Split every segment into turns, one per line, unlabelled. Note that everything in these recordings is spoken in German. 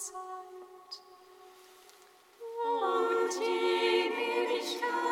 Zeit.
Und in Ewigkeit.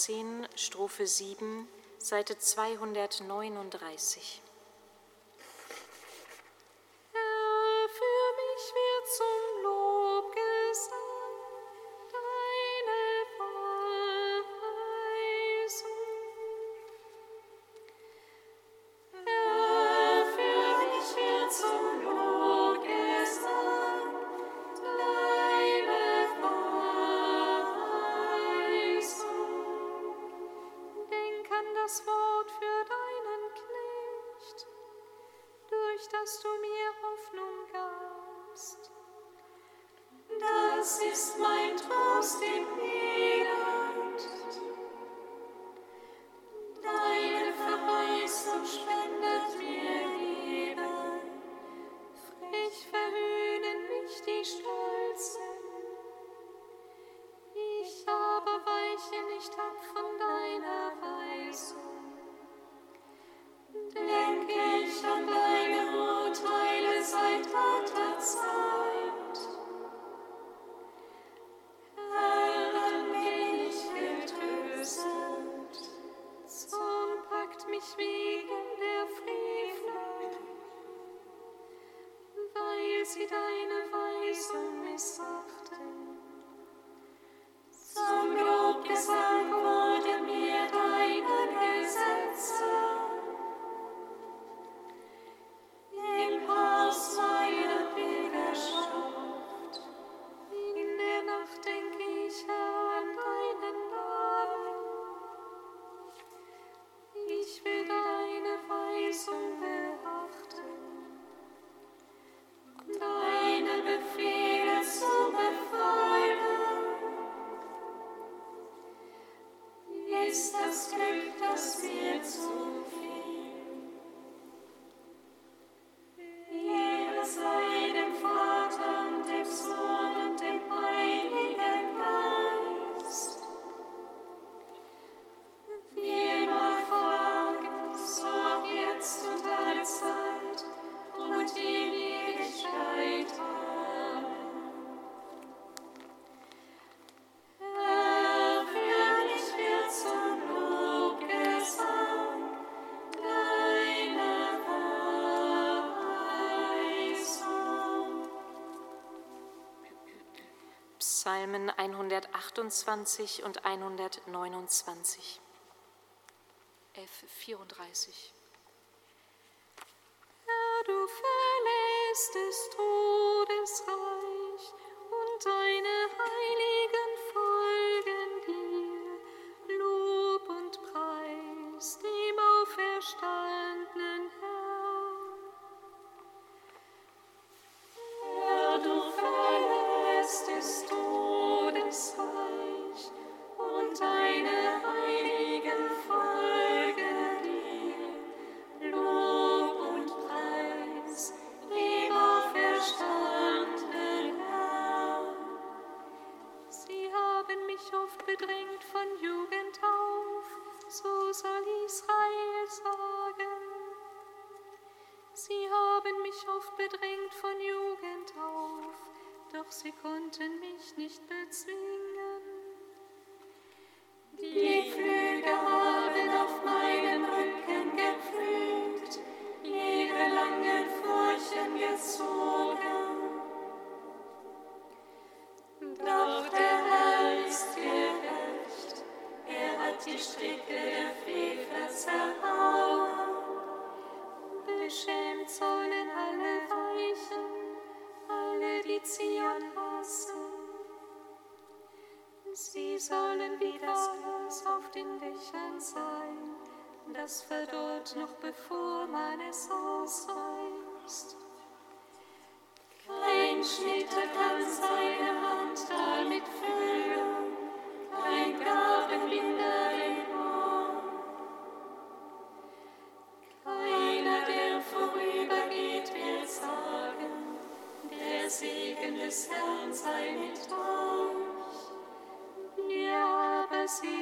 14, Strophe 7, Seite 239. 128 und 129.
F34. see.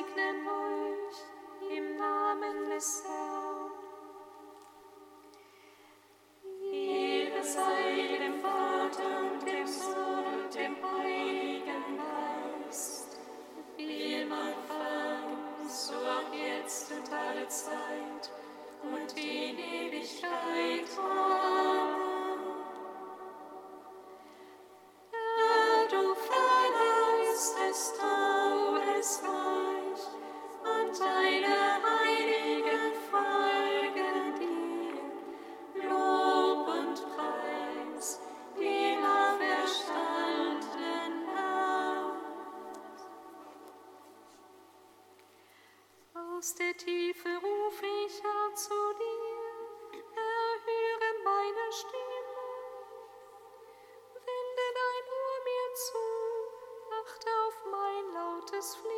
des Fliegen.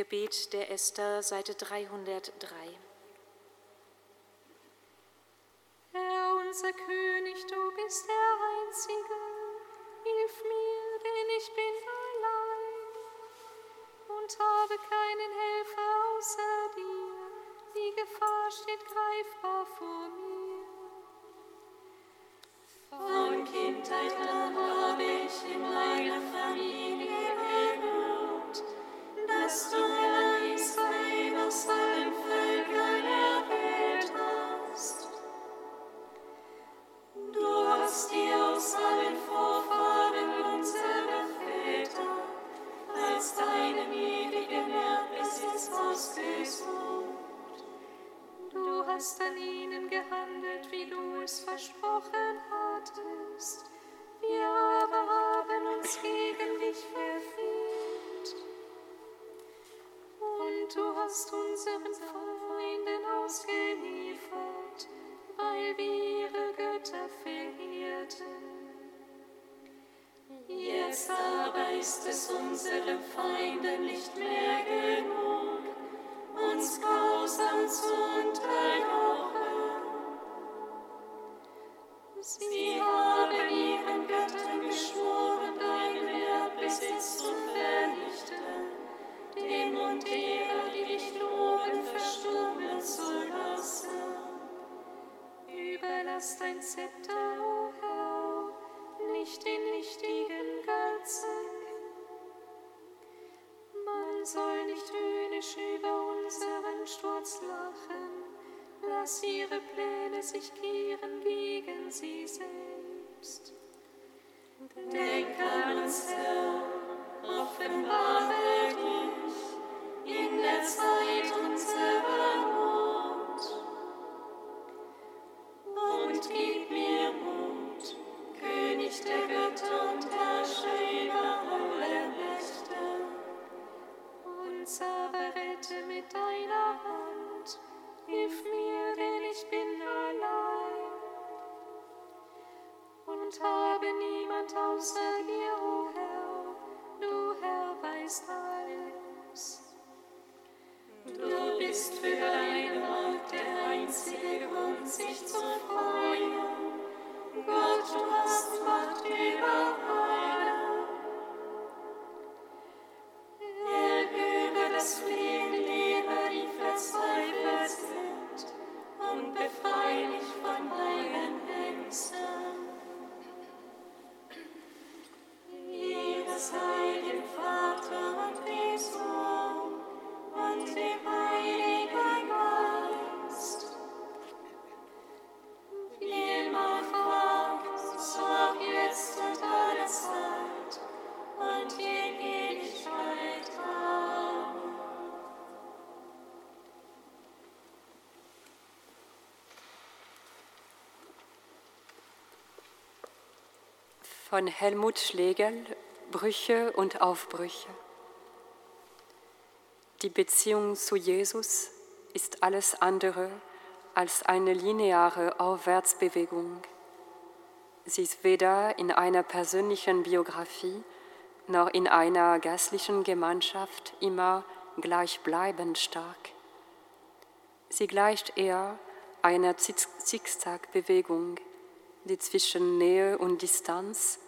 Gebet der Esther, Seite 303.
Herr unser König, du bist der Einzige, hilf mir, denn ich bin allein und habe keinen Helfer außer dir. Die Gefahr steht greifbar vor mir.
Von Kindheit an habe ich in meiner Christ, Christ, Christ, Christ, du hast
unseren Feinden ausgeliefert, weil wir ihre Götter verehrten.
Jetzt aber ist es unseren Feinden nicht mehr genug, uns grausam zu See you.
ist dein Zepter, o oh Herr, nicht den nichtigen Götzen. Man soll nicht höhnisch über unseren Sturz lachen, lass ihre Pläne sich kehren gegen sie selbst.
Von
Helmut Schlegel Brüche und Aufbrüche. Die Beziehung zu Jesus ist alles andere als eine lineare Aufwärtsbewegung. Sie ist weder in einer persönlichen Biografie noch in einer geistlichen Gemeinschaft immer gleichbleibend stark. Sie gleicht eher einer Zickzack-Bewegung, die zwischen Nähe und Distanz,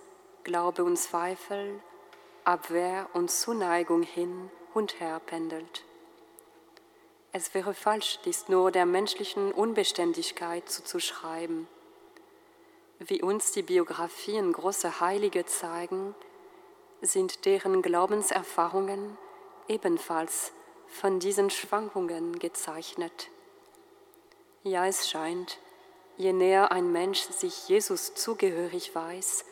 Glaube und Zweifel, Abwehr und Zuneigung hin und her pendelt. Es wäre falsch, dies nur der menschlichen Unbeständigkeit zuzuschreiben. Wie uns die Biografien großer Heilige zeigen, sind deren Glaubenserfahrungen ebenfalls von diesen Schwankungen gezeichnet. Ja, es scheint, je näher ein Mensch sich Jesus zugehörig weiß,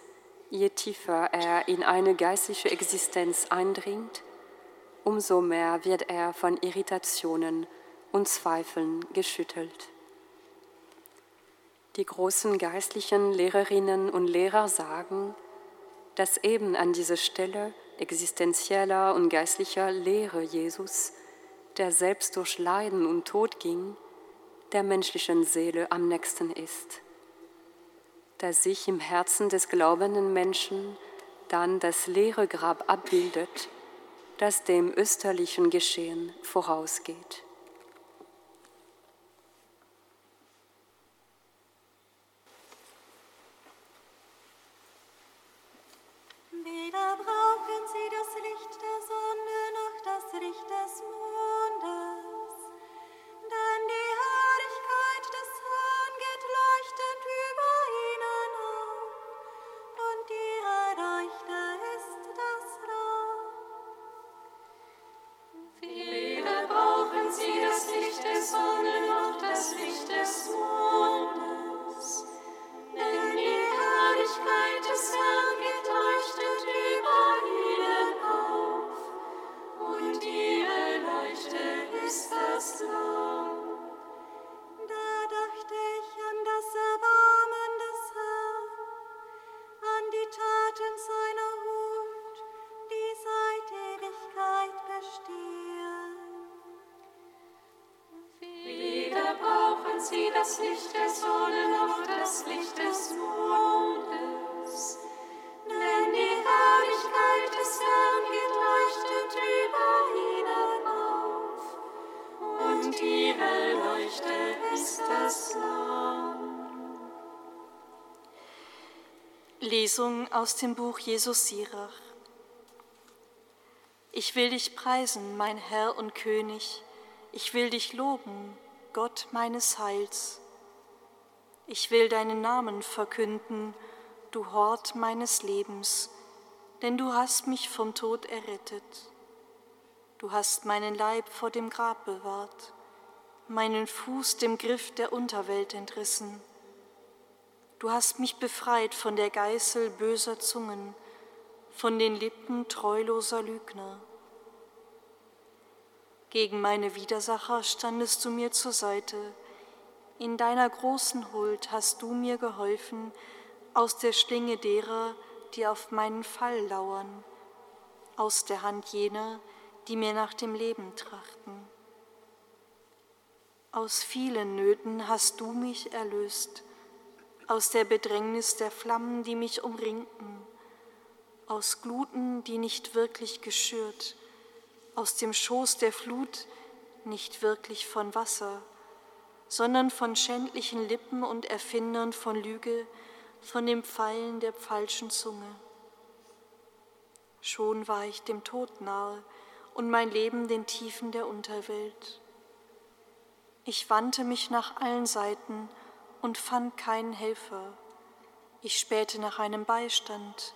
je tiefer er in eine geistliche Existenz eindringt, umso mehr wird er von Irritationen und Zweifeln geschüttelt. Die großen geistlichen Lehrerinnen und Lehrer sagen, dass eben an dieser Stelle existenzieller und geistlicher Lehre Jesus, der selbst durch Leiden und Tod ging, der menschlichen Seele am nächsten ist, dass sich im Herzen des glaubenden Menschen dann das leere Grab abbildet, das dem österlichen Geschehen vorausgeht.
Licht der Sonne noch das Licht des Mondes. Denn die Herrlichkeit des Herrn geht leuchtet über ihnen auf, und die Leuchte ist das Lord.
Lesung aus dem Buch Jesus Sirach. Ich will dich preisen, mein Herr und König, ich will dich loben, Gott meines Heils. Ich will deinen Namen verkünden, du Hort meines Lebens, denn du hast mich vom Tod errettet. Du hast meinen Leib vor dem Grab bewahrt, meinen Fuß dem Griff der Unterwelt entrissen. Du hast mich befreit von der Geißel böser Zungen, von den Lippen treuloser Lügner. Gegen meine Widersacher standest du mir zur Seite. In deiner großen Huld hast du mir geholfen aus der Schlinge derer, die auf meinen Fall lauern, aus der Hand jener, die mir nach dem Leben trachten. Aus vielen Nöten hast du mich erlöst aus der Bedrängnis der Flammen, die mich umringten, aus Gluten, die nicht wirklich geschürt, aus dem Schoß der Flut nicht wirklich von Wasser, sondern von schändlichen Lippen und Erfindern von Lüge, von dem Pfeilen der falschen Zunge. Schon war ich dem Tod nahe und mein Leben den Tiefen der Unterwelt. Ich wandte mich nach allen Seiten, und fand keinen Helfer. Ich spähte nach einem Beistand,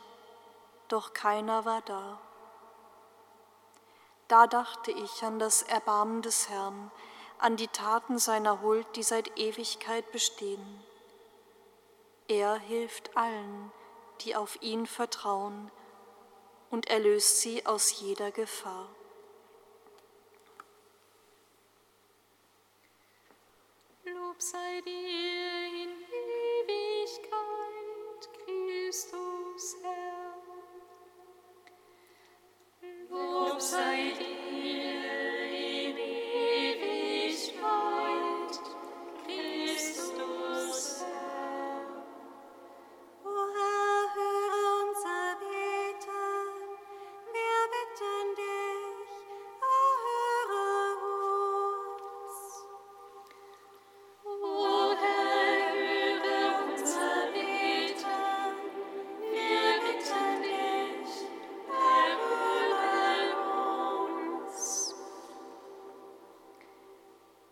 doch keiner war da. Da dachte ich an das Erbarmen des Herrn, an die Taten seiner Huld, die seit Ewigkeit bestehen. Er hilft allen, die auf ihn vertrauen, und erlöst sie aus jeder Gefahr.
Lob sei dir in Ewigkeit, Christus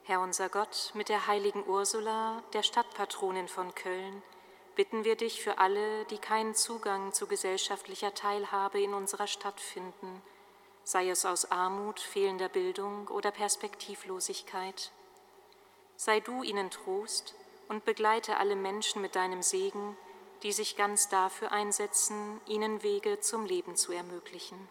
Herr
unser Gott, mit der heiligen Ursula, der Stadtpatronin von Köln, bitten wir dich für alle, die keinen Zugang zu gesellschaftlicher Teilhabe in unserer Stadt finden, sei es aus Armut, fehlender Bildung oder Perspektivlosigkeit. Sei du ihnen Trost und begleite alle Menschen mit deinem Segen, die sich ganz dafür einsetzen, ihnen Wege zum Leben zu ermöglichen.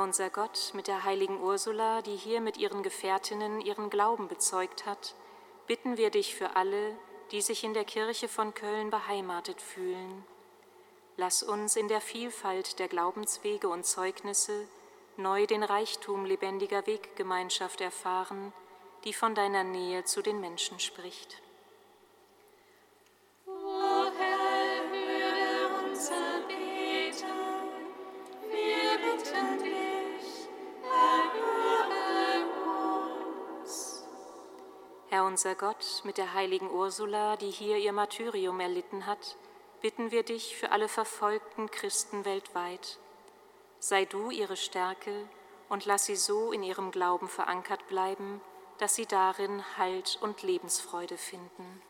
Unser Gott, mit der heiligen Ursula, die hier mit ihren Gefährtinnen ihren Glauben bezeugt hat, bitten wir dich für alle, die sich in der Kirche von Köln beheimatet fühlen. Lass uns in der Vielfalt der Glaubenswege und Zeugnisse neu den Reichtum lebendiger Weggemeinschaft erfahren, die von deiner Nähe zu den Menschen spricht. Herr unser Gott, mit der heiligen Ursula, die hier ihr Martyrium erlitten hat, bitten wir dich für alle verfolgten Christen weltweit. Sei du ihre Stärke und lass sie so in ihrem Glauben verankert bleiben, dass sie darin Halt und Lebensfreude finden.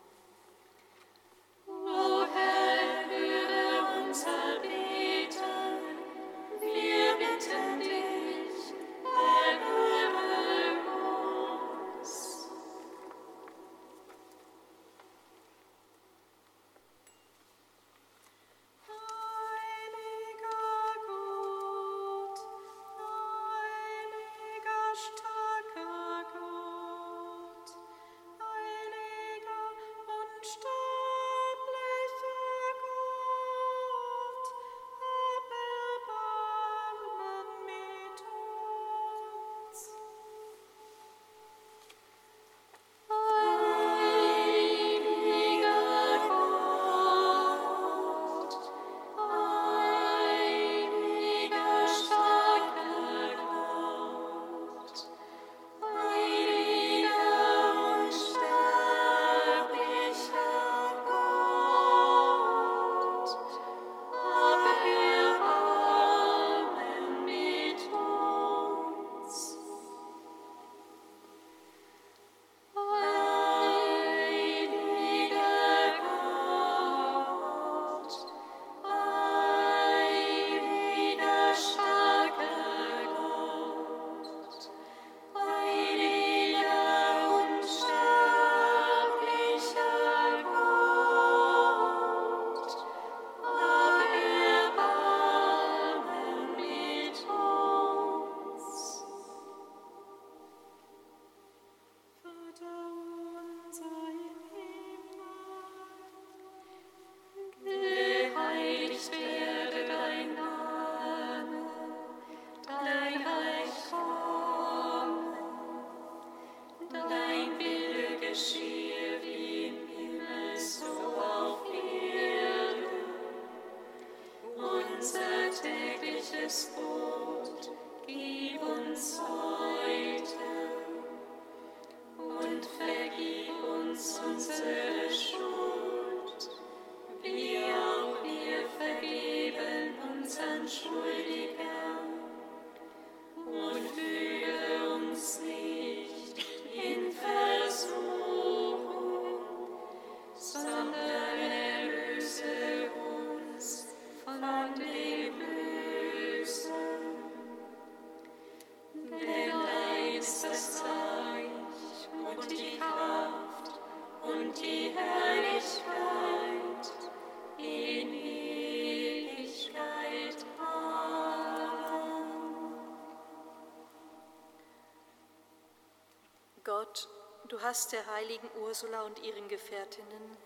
Gott, du hast der heiligen Ursula und ihren Gefährtinnen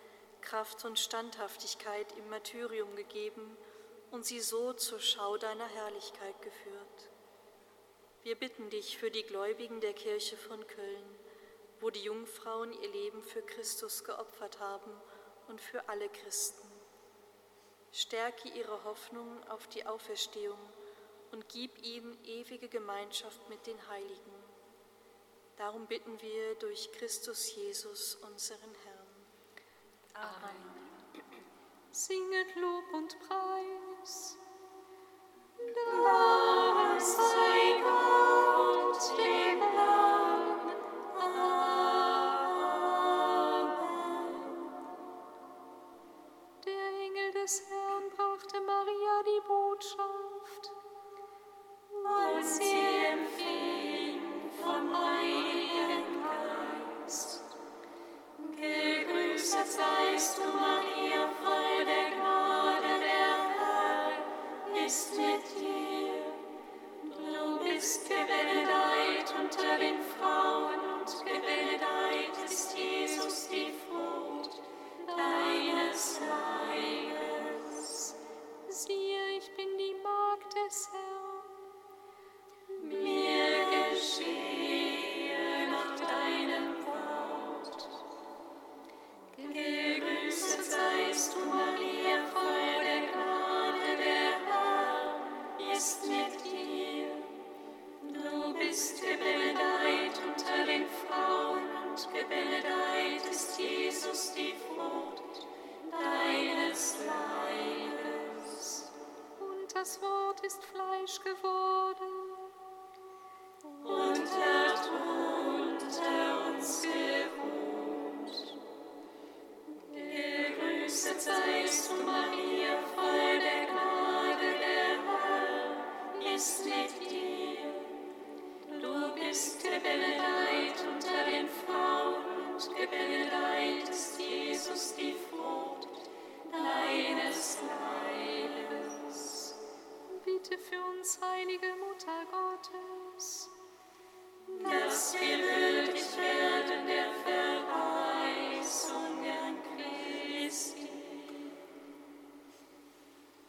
Kraft und Standhaftigkeit im Martyrium gegeben und sie so zur Schau deiner Herrlichkeit geführt. Wir bitten dich für die Gläubigen der Kirche von Köln, wo die Jungfrauen ihr Leben für Christus geopfert haben und für alle Christen. Stärke ihre Hoffnung auf die Auferstehung und gib ihnen ewige Gemeinschaft mit den Heiligen. Darum bitten wir durch Christus Jesus, unseren Herrn.
Amen. Singet Lob und Preis.
Dank sei Gott, dem Herrn. Amen.
Der Engel des Herrn brachte Maria die Botschaft.
Und sie Gegrüßet seist du, Maria, voll der Gnade, der Herr ist mit dir. Du bist gebenedeit unter den Frauen und gebenedeit ist Jesus, die Frucht deines Leibes.
Siehe, ich bin die Magd des Herrn.